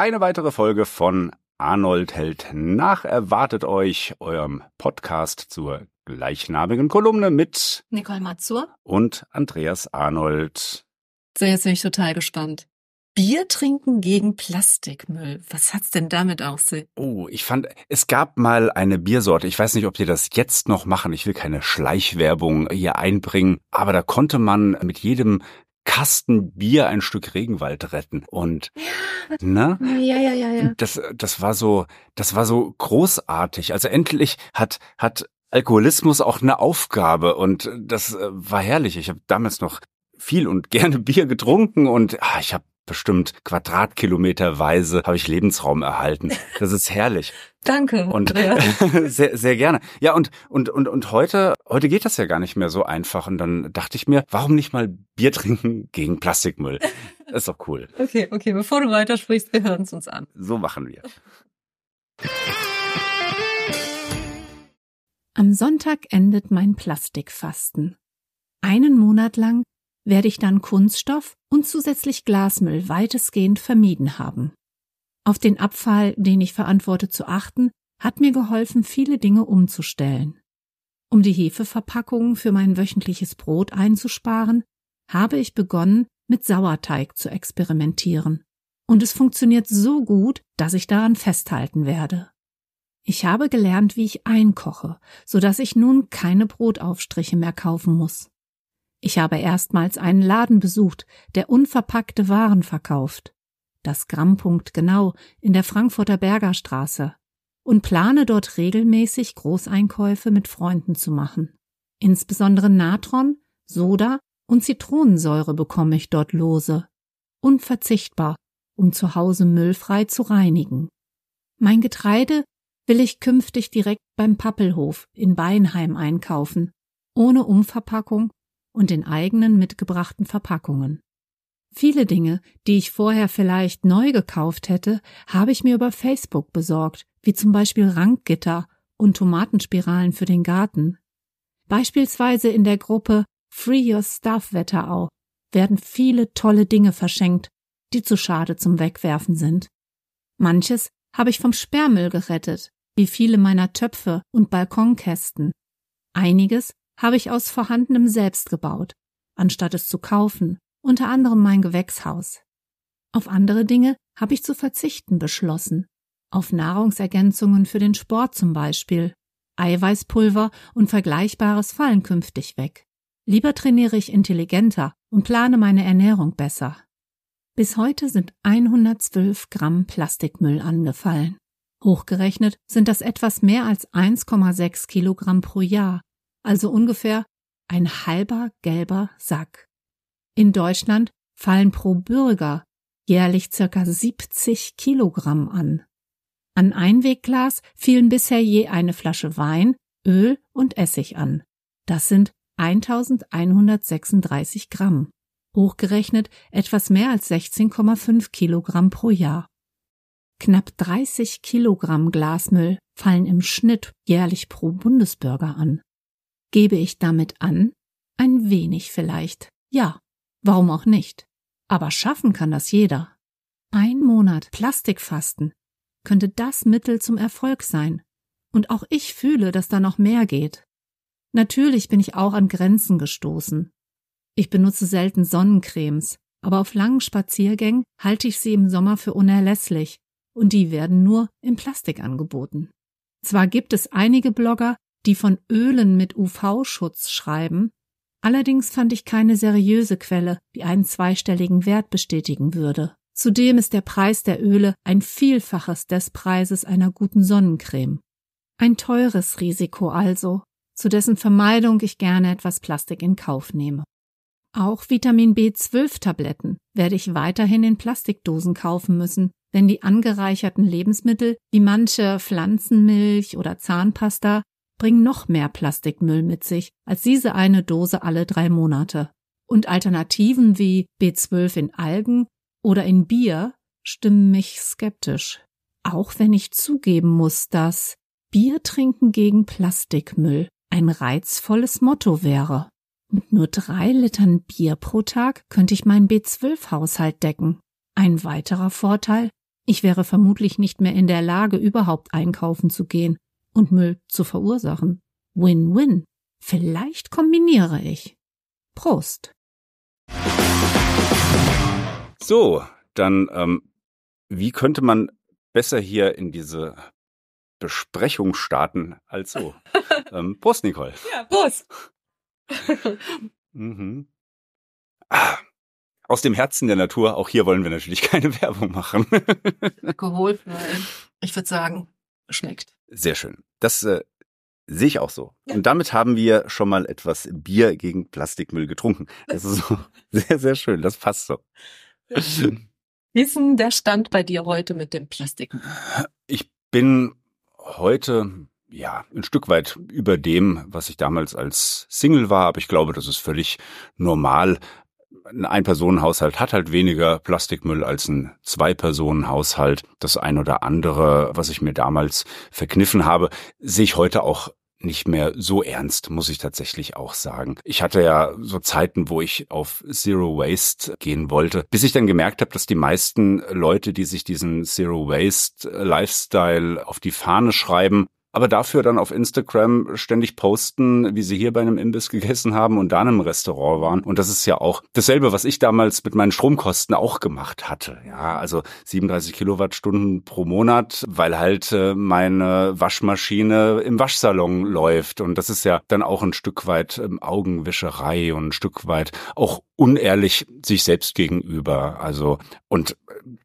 Eine weitere Folge von Arnold hält nach erwartet euch eurem Podcast zur gleichnamigen Kolumne mit Nicole Mazur und Andreas Arnold. So, jetzt bin ich total gespannt. Bier trinken gegen Plastikmüll. Was hat's denn damit auf sich? Oh, ich fand, es gab mal eine Biersorte. Ich weiß nicht, ob die das jetzt noch machen. Ich will keine Schleichwerbung hier einbringen. Aber da konnte man mit jedem Kasten Bier ein Stück Regenwald retten. Und, ne? Ja, ja, ja, ja. Das, das war so, das war so großartig. Also endlich hat, hat Alkoholismus auch eine Aufgabe und das äh, war herrlich. Ich habe damals noch viel und gerne Bier getrunken und ah, ich habe bestimmt Quadratkilometerweise habe ich Lebensraum erhalten. Das ist herrlich. Danke. Und sehr, sehr gerne. Ja, und, und, und, und heute, heute geht das ja gar nicht mehr so einfach. Und dann dachte ich mir, warum nicht mal Bier trinken gegen Plastikmüll? Das ist doch cool. Okay, okay, bevor du weitersprichst, wir hören es uns an. So machen wir. Am Sonntag endet mein Plastikfasten. Einen Monat lang werde ich dann Kunststoff und zusätzlich Glasmüll weitestgehend vermieden haben. Auf den Abfall, den ich verantworte, zu achten, hat mir geholfen, viele Dinge umzustellen. Um die Hefeverpackungen für mein wöchentliches Brot einzusparen, habe ich begonnen, mit Sauerteig zu experimentieren. Und es funktioniert so gut, dass ich daran festhalten werde. Ich habe gelernt, wie ich einkoche, so dass ich nun keine Brotaufstriche mehr kaufen muss. Ich habe erstmals einen Laden besucht, der unverpackte Waren verkauft. Das Grammpunkt genau in der Frankfurter Bergerstraße. Und plane dort regelmäßig Großeinkäufe mit Freunden zu machen. Insbesondere Natron, Soda und Zitronensäure bekomme ich dort lose. Unverzichtbar, um zu Hause müllfrei zu reinigen. Mein Getreide will ich künftig direkt beim Pappelhof in Beinheim einkaufen, ohne Umverpackung und in eigenen mitgebrachten Verpackungen. Viele Dinge, die ich vorher vielleicht neu gekauft hätte, habe ich mir über Facebook besorgt, wie zum Beispiel Rankgitter und Tomatenspiralen für den Garten. Beispielsweise in der Gruppe Free Your Stuff Wetterau werden viele tolle Dinge verschenkt, die zu schade zum Wegwerfen sind. Manches habe ich vom Sperrmüll gerettet, wie viele meiner Töpfe und Balkonkästen. Einiges habe ich aus vorhandenem selbst gebaut, anstatt es zu kaufen, unter anderem mein Gewächshaus. Auf andere Dinge habe ich zu verzichten beschlossen, auf Nahrungsergänzungen für den Sport zum Beispiel. Eiweißpulver und Vergleichbares fallen künftig weg. Lieber trainiere ich intelligenter und plane meine Ernährung besser. Bis heute sind 112 Gramm Plastikmüll angefallen. Hochgerechnet sind das etwas mehr als 1,6 Kilogramm pro Jahr also ungefähr ein halber gelber Sack. In Deutschland fallen pro Bürger jährlich circa 70 Kilogramm an. An Einwegglas fielen bisher je eine Flasche Wein, Öl und Essig an. Das sind 1136 Gramm. Hochgerechnet etwas mehr als 16,5 Kilogramm pro Jahr. Knapp 30 Kilogramm Glasmüll fallen im Schnitt jährlich pro Bundesbürger an. Gebe ich damit an? Ein wenig vielleicht. Ja, warum auch nicht? Aber schaffen kann das jeder. Ein Monat Plastikfasten könnte das Mittel zum Erfolg sein. Und auch ich fühle, dass da noch mehr geht. Natürlich bin ich auch an Grenzen gestoßen. Ich benutze selten Sonnencremes, aber auf langen Spaziergängen halte ich sie im Sommer für unerlässlich, und die werden nur in Plastik angeboten. Zwar gibt es einige Blogger, die von Ölen mit UV-Schutz schreiben, allerdings fand ich keine seriöse Quelle, die einen zweistelligen Wert bestätigen würde. Zudem ist der Preis der Öle ein Vielfaches des Preises einer guten Sonnencreme. Ein teures Risiko also, zu dessen Vermeidung ich gerne etwas Plastik in Kauf nehme. Auch Vitamin B12 Tabletten werde ich weiterhin in Plastikdosen kaufen müssen, denn die angereicherten Lebensmittel wie manche Pflanzenmilch oder Zahnpasta bringen noch mehr Plastikmüll mit sich als diese eine Dose alle drei Monate. Und Alternativen wie B12 in Algen oder in Bier stimmen mich skeptisch. Auch wenn ich zugeben muss, dass Bier trinken gegen Plastikmüll ein reizvolles Motto wäre. Mit nur drei Litern Bier pro Tag könnte ich meinen B12-Haushalt decken. Ein weiterer Vorteil, Ich wäre vermutlich nicht mehr in der Lage, überhaupt einkaufen zu gehen und Müll zu verursachen. Win-win. Vielleicht kombiniere ich. Prost. So, dann ähm, wie könnte man besser hier in diese Besprechung starten als so? ähm, Prost, Nicole. Ja, Prost. mhm. ah, aus dem Herzen der Natur, auch hier wollen wir natürlich keine Werbung machen. Alkoholfrei. Ich würde sagen, schmeckt. Sehr schön. Das äh, sehe ich auch so. Und damit haben wir schon mal etwas Bier gegen Plastikmüll getrunken. Das ist so sehr, sehr schön. Das passt so. Wie ist denn der Stand bei dir heute mit dem Plastikmüll? Ich bin heute ja, ein Stück weit über dem, was ich damals als Single war, aber ich glaube, das ist völlig normal. Ein Ein-Personen-Haushalt hat halt weniger Plastikmüll als ein Zwei-Personen-Haushalt. Das ein oder andere, was ich mir damals verkniffen habe, sehe ich heute auch nicht mehr so ernst, muss ich tatsächlich auch sagen. Ich hatte ja so Zeiten, wo ich auf Zero Waste gehen wollte, bis ich dann gemerkt habe, dass die meisten Leute, die sich diesen Zero Waste Lifestyle auf die Fahne schreiben, aber dafür dann auf Instagram ständig posten, wie sie hier bei einem Imbiss gegessen haben und da in einem Restaurant waren. Und das ist ja auch dasselbe, was ich damals mit meinen Stromkosten auch gemacht hatte. Ja, also 37 Kilowattstunden pro Monat, weil halt äh, meine Waschmaschine im Waschsalon läuft. Und das ist ja dann auch ein Stück weit ähm, Augenwischerei und ein Stück weit auch unehrlich sich selbst gegenüber. Also, und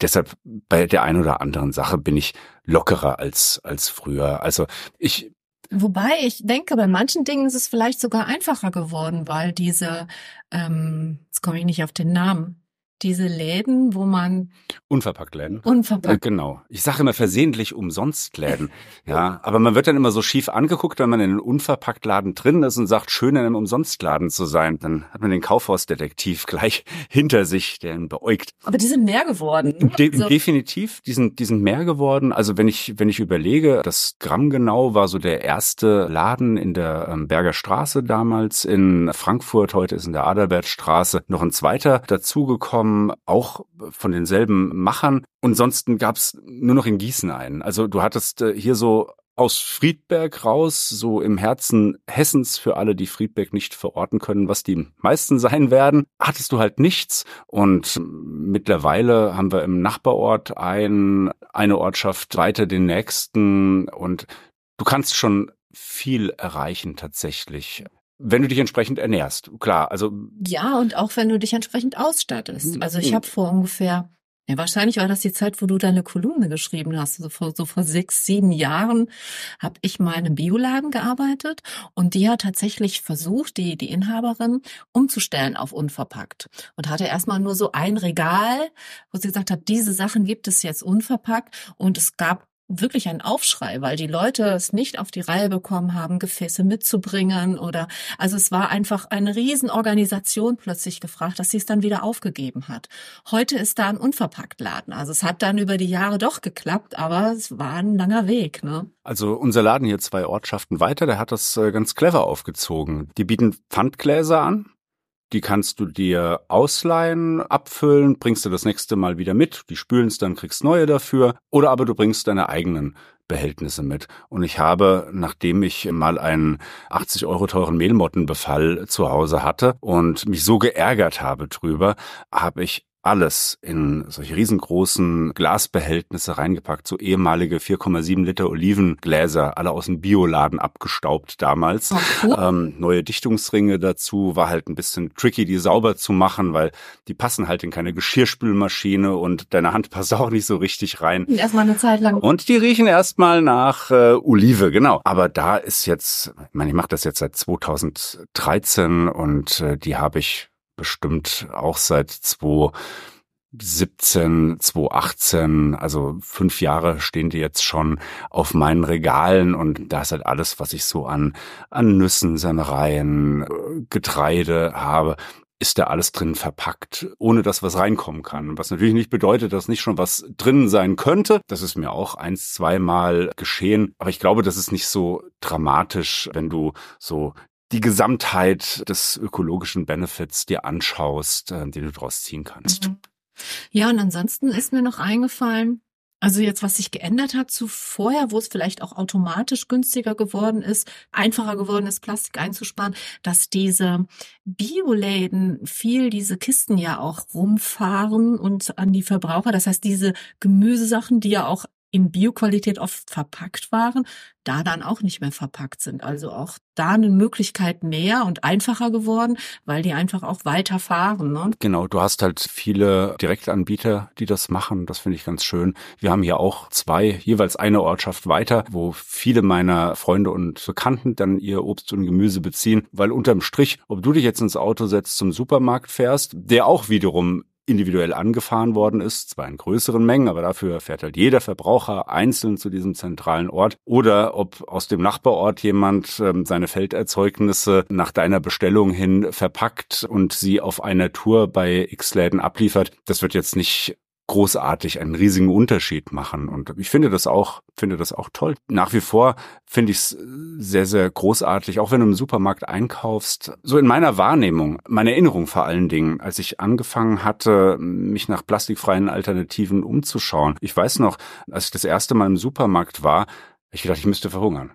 deshalb bei der einen oder anderen Sache bin ich lockerer als, als früher. Also ich, Wobei ich denke, bei manchen Dingen ist es vielleicht sogar einfacher geworden, weil diese, ähm, jetzt komme ich nicht auf den Namen, diese Läden, wo man unverpackt Läden. Unverpackt. genau. Ich sage immer versehentlich umsonst Läden. ja, aber man wird dann immer so schief angeguckt, wenn man in einem unverpackt Laden drin ist und sagt, schön in einem Umsonstladen zu sein. Dann hat man den Kaufhausdetektiv gleich hinter sich, der ihn beäugt. Aber die sind mehr geworden. Ne? De also definitiv, die sind, die sind mehr geworden. Also wenn ich, wenn ich überlege, das Gramm genau war so der erste Laden in der ähm, Berger Straße damals in Frankfurt. Heute ist in der Adalbertstraße noch ein zweiter dazugekommen auch von denselben Machern. Und sonst gab's nur noch in Gießen einen. Also du hattest äh, hier so aus Friedberg raus, so im Herzen Hessens für alle, die Friedberg nicht verorten können, was die meisten sein werden, hattest du halt nichts. Und mittlerweile haben wir im Nachbarort ein, eine Ortschaft weiter den nächsten und du kannst schon viel erreichen tatsächlich wenn du dich entsprechend ernährst. Klar, also ja und auch wenn du dich entsprechend ausstattest. Also ich habe vor ungefähr ja, wahrscheinlich war das die Zeit, wo du deine Kolumne geschrieben hast. Also vor, so vor sechs, sieben Jahren habe ich mal in einem Bioladen gearbeitet und die hat tatsächlich versucht, die, die Inhaberin, umzustellen auf unverpackt. Und hatte erstmal nur so ein Regal, wo sie gesagt hat, diese Sachen gibt es jetzt unverpackt. Und es gab wirklich ein Aufschrei, weil die Leute es nicht auf die Reihe bekommen haben, Gefäße mitzubringen oder also es war einfach eine Riesenorganisation plötzlich gefragt, dass sie es dann wieder aufgegeben hat. Heute ist da ein Unverpacktladen. Also es hat dann über die Jahre doch geklappt, aber es war ein langer Weg. Ne? Also unser Laden hier zwei Ortschaften weiter, der hat das äh, ganz clever aufgezogen. Die bieten Pfandgläser an, die kannst du dir ausleihen, abfüllen, bringst du das nächste Mal wieder mit, die spülen es dann, kriegst neue dafür. Oder aber du bringst deine eigenen Behältnisse mit. Und ich habe, nachdem ich mal einen 80 Euro teuren Mehlmottenbefall zu Hause hatte und mich so geärgert habe drüber, habe ich alles in solche riesengroßen Glasbehältnisse reingepackt, so ehemalige 4,7 Liter Olivengläser, alle aus dem Bioladen abgestaubt damals. Oh, ähm, neue Dichtungsringe dazu, war halt ein bisschen tricky, die sauber zu machen, weil die passen halt in keine Geschirrspülmaschine und deine Hand passt auch nicht so richtig rein. Erstmal eine Zeit lang. Und die riechen erstmal nach äh, Olive, genau. Aber da ist jetzt, ich meine, ich mache das jetzt seit 2013 und äh, die habe ich bestimmt auch seit 2017, 2018, also fünf Jahre stehen die jetzt schon auf meinen Regalen und da ist halt alles, was ich so an, an Nüssen, Sennereien, Getreide habe, ist da alles drin verpackt, ohne dass was reinkommen kann. Was natürlich nicht bedeutet, dass nicht schon was drin sein könnte. Das ist mir auch eins, zweimal geschehen. Aber ich glaube, das ist nicht so dramatisch, wenn du so die Gesamtheit des ökologischen Benefits dir anschaust, äh, den du daraus ziehen kannst. Mhm. Ja, und ansonsten ist mir noch eingefallen, Also jetzt, was sich geändert hat zu vorher, wo es vielleicht auch automatisch günstiger geworden ist, einfacher geworden ist, Plastik einzusparen, dass diese Bioläden viel diese Kisten ja auch rumfahren und an die Verbraucher. Das heißt, diese Gemüsesachen, die ja auch in Bioqualität oft verpackt waren, da dann auch nicht mehr verpackt sind. Also auch da eine Möglichkeit mehr und einfacher geworden, weil die einfach auch weiter fahren. Ne? Genau, du hast halt viele Direktanbieter, die das machen. Das finde ich ganz schön. Wir haben hier auch zwei, jeweils eine Ortschaft weiter, wo viele meiner Freunde und Bekannten dann ihr Obst und Gemüse beziehen, weil unterm Strich, ob du dich jetzt ins Auto setzt, zum Supermarkt fährst, der auch wiederum individuell angefahren worden ist, zwar in größeren Mengen, aber dafür fährt halt jeder Verbraucher einzeln zu diesem zentralen Ort. Oder ob aus dem Nachbarort jemand ähm, seine Felderzeugnisse nach deiner Bestellung hin verpackt und sie auf einer Tour bei X-Läden abliefert. Das wird jetzt nicht großartig einen riesigen Unterschied machen. Und ich finde das auch, finde das auch toll. Nach wie vor finde ich es sehr, sehr großartig, auch wenn du im Supermarkt einkaufst. So in meiner Wahrnehmung, meine Erinnerung vor allen Dingen, als ich angefangen hatte, mich nach plastikfreien Alternativen umzuschauen. Ich weiß noch, als ich das erste Mal im Supermarkt war, ich gedacht, ich müsste verhungern.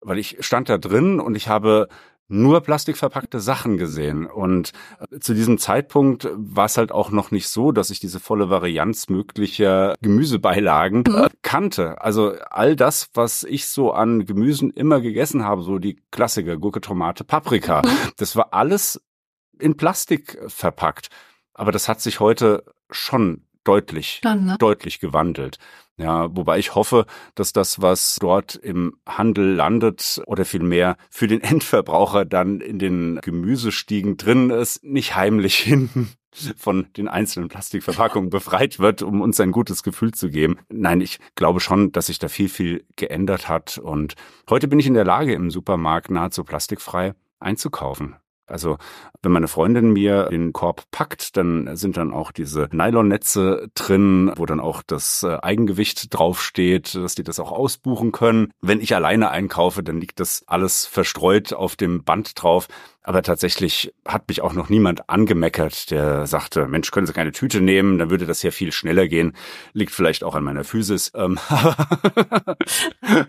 Weil ich stand da drin und ich habe nur plastikverpackte Sachen gesehen. Und äh, zu diesem Zeitpunkt war es halt auch noch nicht so, dass ich diese volle Varianz möglicher Gemüsebeilagen mhm. kannte. Also all das, was ich so an Gemüsen immer gegessen habe, so die Klassiker, Gurke, Tomate, Paprika, mhm. das war alles in Plastik verpackt. Aber das hat sich heute schon deutlich, Dann, ne? deutlich gewandelt. Ja, wobei ich hoffe, dass das, was dort im Handel landet oder vielmehr für den Endverbraucher dann in den Gemüsestiegen drin ist, nicht heimlich hinten von den einzelnen Plastikverpackungen befreit wird, um uns ein gutes Gefühl zu geben. Nein, ich glaube schon, dass sich da viel, viel geändert hat. Und heute bin ich in der Lage, im Supermarkt nahezu plastikfrei einzukaufen. Also wenn meine Freundin mir den Korb packt, dann sind dann auch diese Nylonnetze drin, wo dann auch das äh, Eigengewicht draufsteht, dass die das auch ausbuchen können. Wenn ich alleine einkaufe, dann liegt das alles verstreut auf dem Band drauf. Aber tatsächlich hat mich auch noch niemand angemeckert, der sagte, Mensch, können Sie keine Tüte nehmen, dann würde das ja viel schneller gehen. Liegt vielleicht auch an meiner Physis. Ähm,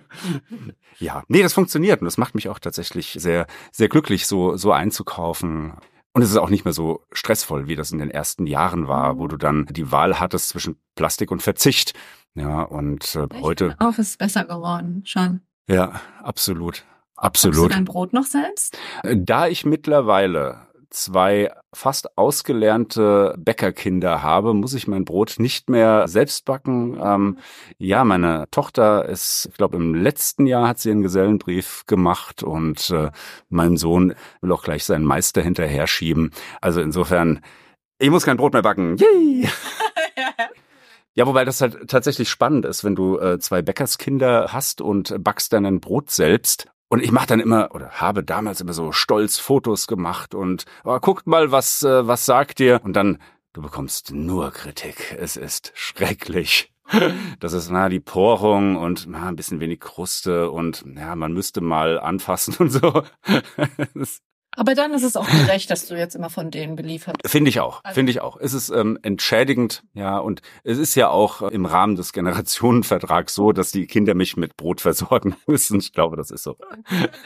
ja, nee, das funktioniert und das macht mich auch tatsächlich sehr, sehr glücklich, so, so einzukaufen. Und es ist auch nicht mehr so stressvoll, wie das in den ersten Jahren war, wo du dann die Wahl hattest zwischen Plastik und Verzicht. Ja, und äh, heute. Auch ist besser geworden, schon. Ja, absolut. Absolut. Machst du dein Brot noch selbst? Da ich mittlerweile zwei fast ausgelernte Bäckerkinder habe, muss ich mein Brot nicht mehr selbst backen. Ähm, ja, meine Tochter ist, ich glaube, im letzten Jahr hat sie einen Gesellenbrief gemacht und äh, mein Sohn will auch gleich seinen Meister hinterher schieben. Also insofern, ich muss kein Brot mehr backen. Yay! Ja, wobei das halt tatsächlich spannend ist, wenn du äh, zwei Bäckerskinder hast und backst dann ein Brot selbst und ich mache dann immer oder habe damals immer so stolz Fotos gemacht und oh, guckt mal, was äh, was sagt ihr? Und dann du bekommst nur Kritik. Es ist schrecklich. Das ist na die Porung und na, ein bisschen wenig Kruste und ja, man müsste mal anfassen und so. Aber dann ist es auch gerecht, dass du jetzt immer von denen beliefert. Finde ich auch, also. finde ich auch. Es ist ähm, entschädigend, ja, und es ist ja auch im Rahmen des Generationenvertrags so, dass die Kinder mich mit Brot versorgen müssen. Ich glaube, das ist so.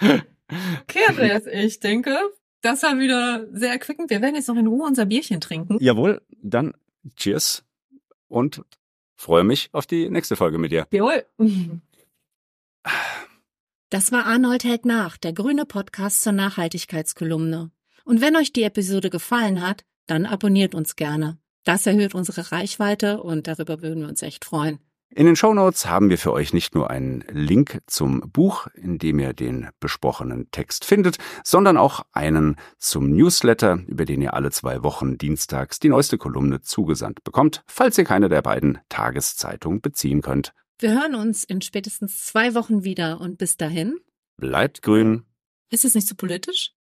okay, Andreas, ich denke, das war wieder sehr erquickend. Wir werden jetzt noch in Ruhe unser Bierchen trinken. Jawohl, dann Cheers und freue mich auf die nächste Folge mit dir. Jawohl. Das war Arnold hält nach, der grüne Podcast zur Nachhaltigkeitskolumne. Und wenn euch die Episode gefallen hat, dann abonniert uns gerne. Das erhöht unsere Reichweite und darüber würden wir uns echt freuen. In den Shownotes haben wir für euch nicht nur einen Link zum Buch, in dem ihr den besprochenen Text findet, sondern auch einen zum Newsletter, über den ihr alle zwei Wochen dienstags die neueste Kolumne zugesandt bekommt, falls ihr keine der beiden Tageszeitungen beziehen könnt. Wir hören uns in spätestens zwei Wochen wieder und bis dahin. Bleibt grün. Ist es nicht so politisch?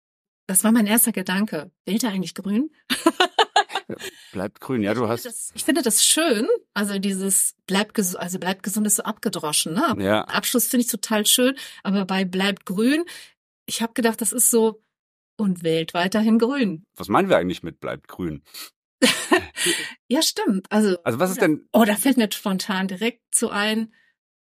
Das war mein erster Gedanke. Wählt er eigentlich grün? bleibt grün, ja, du hast. Das, ich finde das schön. Also dieses bleibt gesund, also bleibt gesund ist so abgedroschen, ne? Ja. Abschluss finde ich total schön. Aber bei bleibt grün, ich habe gedacht, das ist so und wählt weiterhin grün. Was meinen wir eigentlich mit bleibt grün? ja, stimmt. Also, also was ist denn? Oh, da fällt mir spontan direkt zu ein.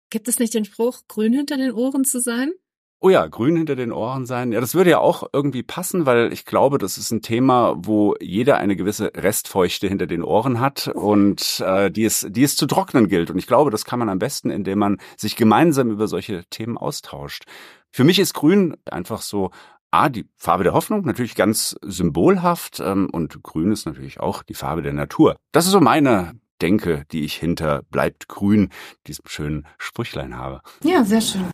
Gibt es nicht den Spruch, grün hinter den Ohren zu sein? Oh ja, grün hinter den Ohren sein. Ja, das würde ja auch irgendwie passen, weil ich glaube, das ist ein Thema, wo jeder eine gewisse Restfeuchte hinter den Ohren hat und äh, die, es, die es zu trocknen gilt. Und ich glaube, das kann man am besten, indem man sich gemeinsam über solche Themen austauscht. Für mich ist grün einfach so A, die Farbe der Hoffnung, natürlich ganz symbolhaft ähm, und grün ist natürlich auch die Farbe der Natur. Das ist so meine Denke, die ich hinter bleibt grün, diesem schönen Sprüchlein habe. Ja, sehr schön.